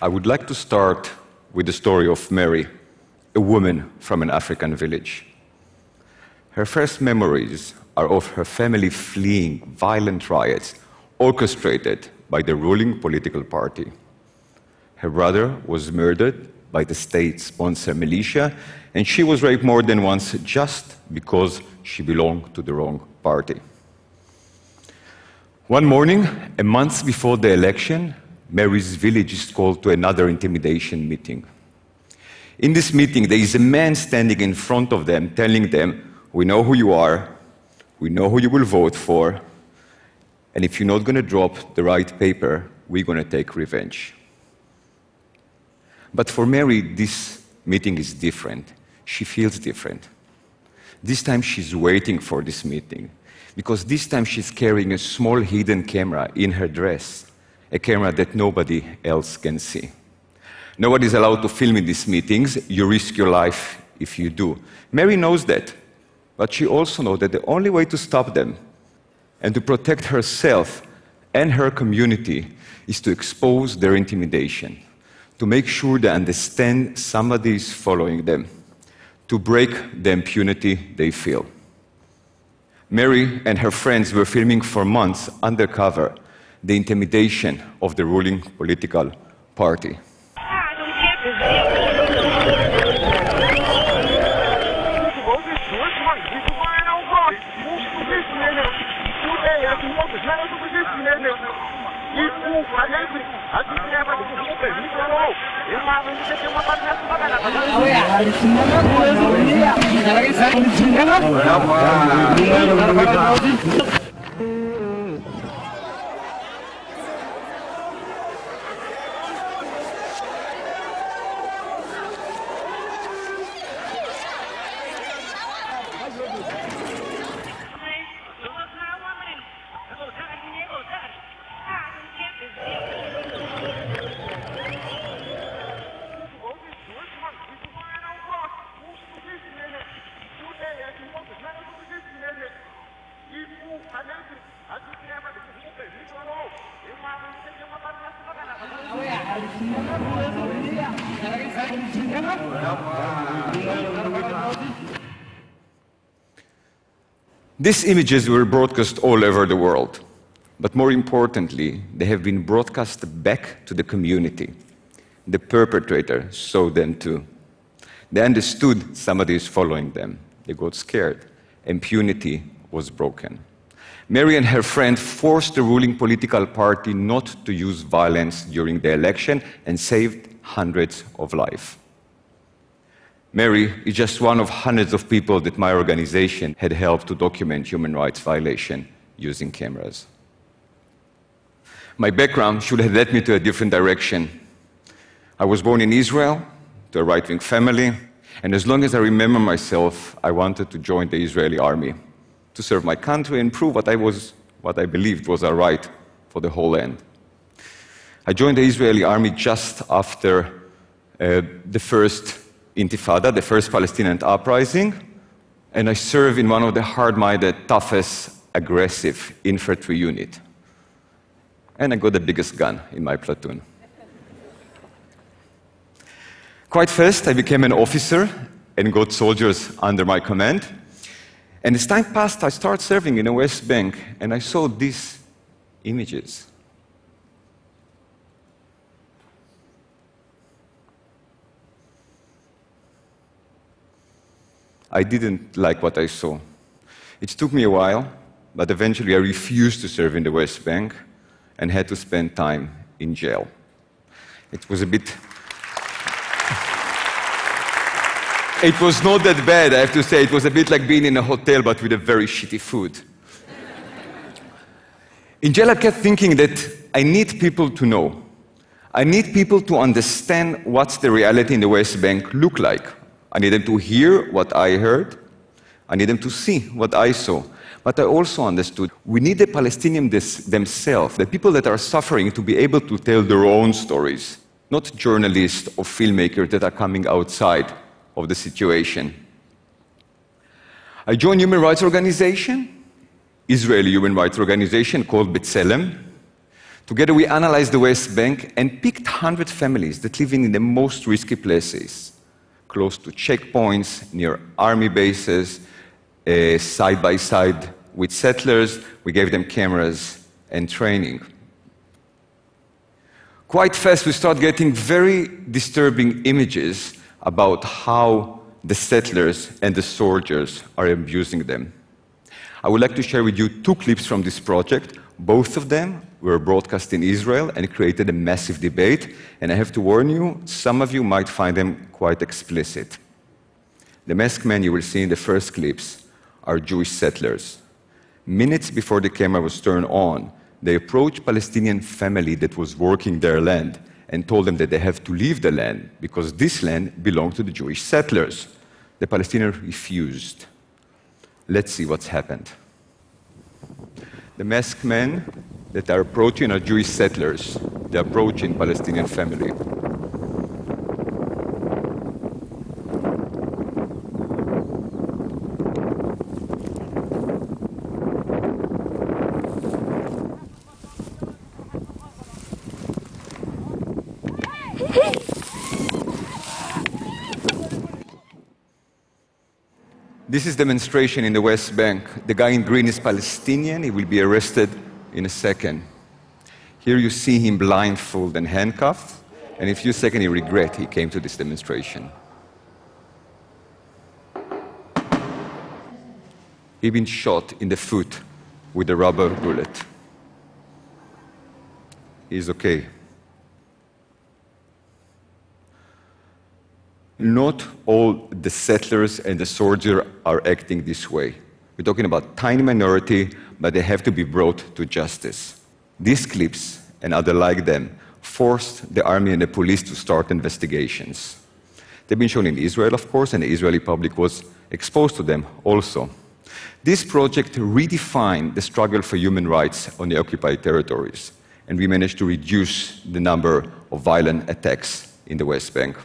I would like to start with the story of Mary, a woman from an African village. Her first memories are of her family fleeing violent riots orchestrated by the ruling political party. Her brother was murdered by the state sponsored militia, and she was raped more than once just because she belonged to the wrong party. One morning, a month before the election, Mary's village is called to another intimidation meeting. In this meeting, there is a man standing in front of them telling them, We know who you are, we know who you will vote for, and if you're not going to drop the right paper, we're going to take revenge. But for Mary, this meeting is different. She feels different. This time she's waiting for this meeting because this time she's carrying a small hidden camera in her dress, a camera that nobody else can see. Nobody is allowed to film in these meetings. You risk your life if you do. Mary knows that, but she also knows that the only way to stop them and to protect herself and her community is to expose their intimidation to make sure they understand somebody is following them, to break the impunity they feel. Mary and her friends were filming for months undercover the intimidation of the ruling political party. These images were broadcast all over the world, but more importantly, they have been broadcast back to the community. The perpetrator saw them too. They understood somebody is following them. They got scared. Impunity was broken. Mary and her friend forced the ruling political party not to use violence during the election and saved hundreds of lives. Mary is just one of hundreds of people that my organization had helped to document human rights violation using cameras. My background should have led me to a different direction. I was born in Israel to a right wing family, and as long as I remember myself, I wanted to join the Israeli army to serve my country and prove what I, was, what I believed was a right for the whole land. I joined the Israeli army just after uh, the first Intifada, the first Palestinian uprising, and I served in one of the hard minded, toughest, aggressive infantry unit. And I got the biggest gun in my platoon. Quite fast, I became an officer and got soldiers under my command. And as time passed, I started serving in the West Bank, and I saw these images. I didn't like what I saw. It took me a while, but eventually I refused to serve in the West Bank and had to spend time in jail. It was a bit. It was not that bad, I have to say. It was a bit like being in a hotel, but with a very shitty food. in jail, I kept thinking that I need people to know. I need people to understand what the reality in the West Bank look like. I need them to hear what I heard. I need them to see what I saw. But I also understood we need the Palestinians themselves, the people that are suffering, to be able to tell their own stories, not journalists or filmmakers that are coming outside of the situation. I joined a human rights organization, Israeli human rights organization called B'Tselem, Together, we analyzed the West Bank and picked 100 families that live in the most risky places, close to checkpoints, near army bases, uh, side by side with settlers. We gave them cameras and training. Quite fast, we start getting very disturbing images about how the settlers and the soldiers are abusing them. I would like to share with you two clips from this project. Both of them were broadcast in Israel and created a massive debate. And I have to warn you, some of you might find them quite explicit. The masked men you will see in the first clips are Jewish settlers. Minutes before the camera was turned on, they approached Palestinian family that was working their land and told them that they have to leave the land because this land belonged to the Jewish settlers. The Palestinians refused. Let's see what's happened. The masked men that are approaching are Jewish settlers. They're approaching Palestinian family. This is demonstration in the West Bank. The guy in green is Palestinian. He will be arrested in a second. Here you see him blindfolded and handcuffed, and in a few seconds he regret he came to this demonstration. He been shot in the foot with a rubber bullet. He's okay. not all the settlers and the soldiers are acting this way. We're talking about tiny minority, but they have to be brought to justice. These clips and other like them forced the army and the police to start investigations. They've been shown in Israel, of course, and the Israeli public was exposed to them also. This project redefined the struggle for human rights on the occupied territories, and we managed to reduce the number of violent attacks in the West Bank.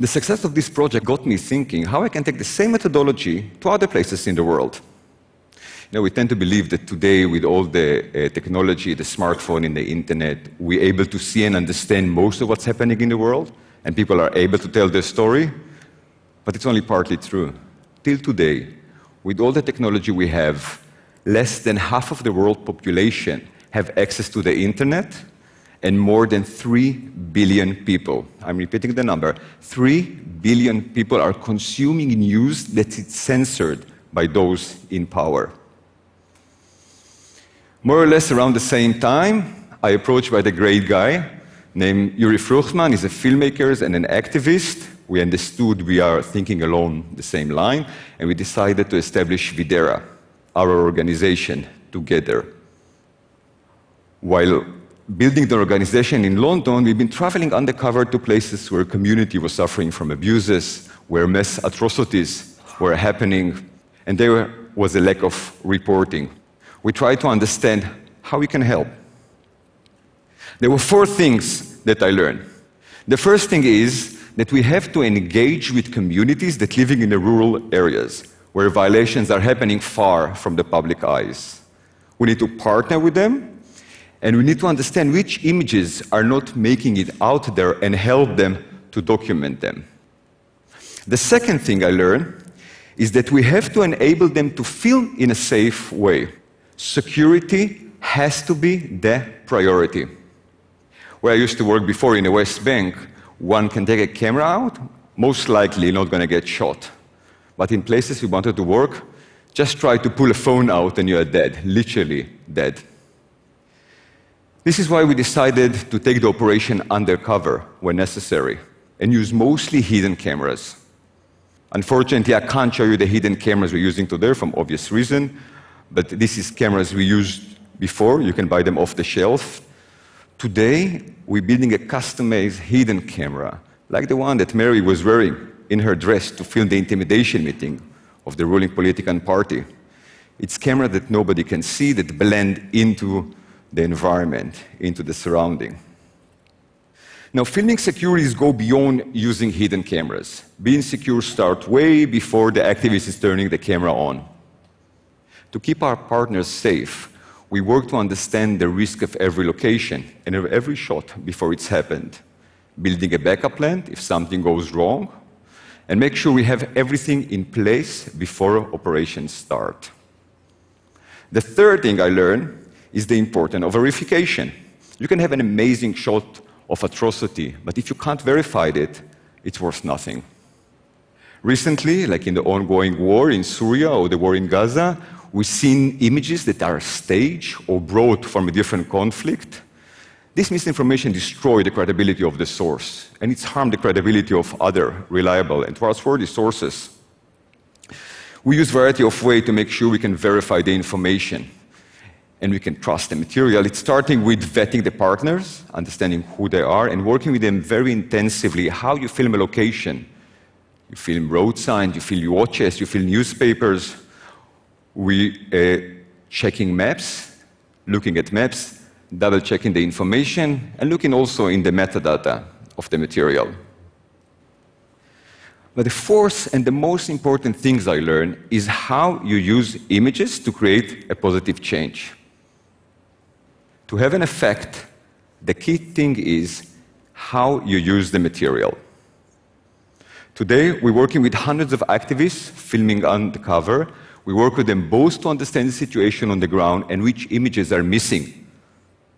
The success of this project got me thinking how I can take the same methodology to other places in the world. You know, we tend to believe that today, with all the uh, technology, the smartphone, and the internet, we're able to see and understand most of what's happening in the world, and people are able to tell their story. But it's only partly true. Till today, with all the technology we have, less than half of the world population have access to the internet, and more than 3 billion people, I'm repeating the number, 3 billion people are consuming news that is censored by those in power. More or less around the same time, I approached by the great guy named Yuri Fruchtman. He's a filmmaker and an activist. We understood we are thinking along the same line, and we decided to establish Videre, our organization, together. While building the organization in London, we've been traveling undercover to places where community was suffering from abuses, where mass atrocities were happening, and there was a lack of reporting. We tried to understand how we can help. There were four things that I learned. The first thing is that we have to engage with communities that living in the rural areas where violations are happening far from the public eyes. We need to partner with them and we need to understand which images are not making it out there and help them to document them. The second thing I learned is that we have to enable them to film in a safe way. Security has to be the priority. Where I used to work before in the West Bank, one can take a camera out, most likely not going to get shot. But in places we wanted to work, just try to pull a phone out and you are dead, literally dead. This is why we decided to take the operation undercover when necessary and use mostly hidden cameras. Unfortunately, I can't show you the hidden cameras we're using today from obvious reason, but this is cameras we used before. You can buy them off the shelf. Today, we're building a customized hidden camera, like the one that Mary was wearing in her dress to film the intimidation meeting of the ruling political party. It's camera that nobody can see that blend into the environment, into the surrounding. Now, filming securities go beyond using hidden cameras. Being secure starts way before the activist is turning the camera on. To keep our partners safe, we work to understand the risk of every location and of every shot before it's happened, building a backup plan if something goes wrong, and make sure we have everything in place before operations start. The third thing I learned is the importance of verification. You can have an amazing shot of atrocity, but if you can't verify it, it's worth nothing. Recently, like in the ongoing war in Syria or the war in Gaza, we've seen images that are staged or brought from a different conflict. This misinformation destroys the credibility of the source, and it's harmed the credibility of other reliable and trustworthy sources. We use a variety of ways to make sure we can verify the information and we can trust the material. It's starting with vetting the partners, understanding who they are, and working with them very intensively. How you film a location. You film road signs, you film watches, you film newspapers. We uh, checking maps, looking at maps, double checking the information, and looking also in the metadata of the material. But the fourth and the most important things I learned is how you use images to create a positive change. To have an effect, the key thing is how you use the material. Today, we're working with hundreds of activists filming undercover. We work with them both to understand the situation on the ground and which images are missing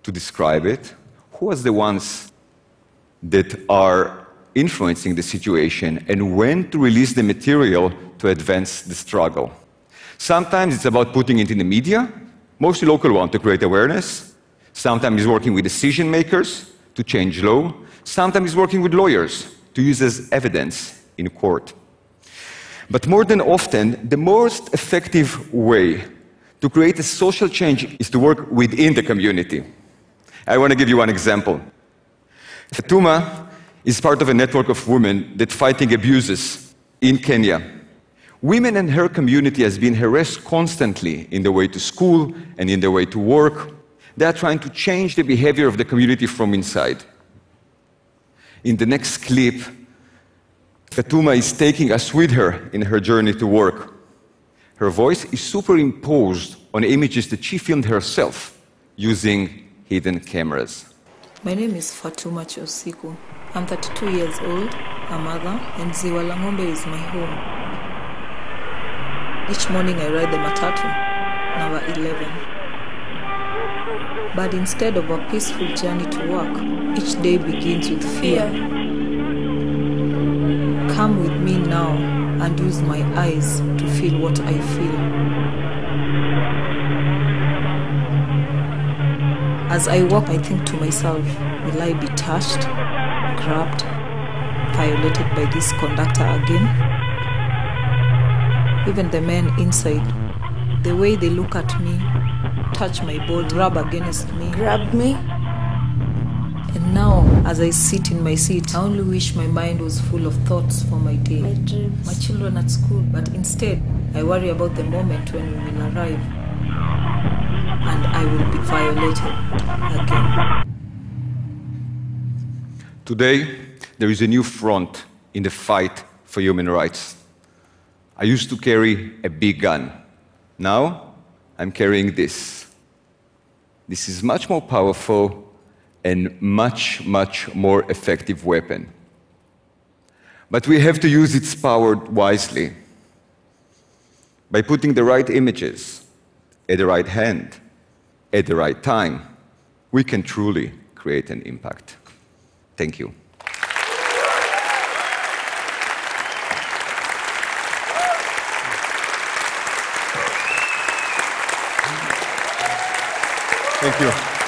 to describe it. Who are the ones that are influencing the situation and when to release the material to advance the struggle. Sometimes it's about putting it in the media, mostly local one to create awareness. Sometimes it's working with decision makers to change law. Sometimes it's working with lawyers to use as evidence in court. But more than often, the most effective way to create a social change is to work within the community. I want to give you one example. Fatuma is part of a network of women that fighting abuses in Kenya. Women in her community has been harassed constantly in the way to school and in the way to work. They are trying to change the behavior of the community from inside. In the next clip, Fatuma is taking us with her in her journey to work. Her voice is superimposed on images that she filmed herself using hidden cameras. My name is Fatuma Chosiku. I'm 32 years old, a mother, and Ziwa Langombe is my home. Each morning I ride the matatu, number 11. But instead of a peaceful journey to work, each day begins with fear. Come with me now and use my eyes to feel what I feel. As I walk, I think to myself, will I be touched, grabbed, violated by this conductor again? Even the men inside, the way they look at me, touch my body, rub against me. grabbed me. And now, as I sit in my seat, I only wish my mind was full of thoughts for my day. My dreams. My children at school, but instead, I worry about the moment when we will arrive and I will be violated again. Today, there is a new front in the fight for human rights. I used to carry a big gun. Now, I'm carrying this. This is much more powerful and much, much more effective weapon. But we have to use its power wisely by putting the right images at the right hand at the right time. We can truly create an impact. Thank you. Thank you.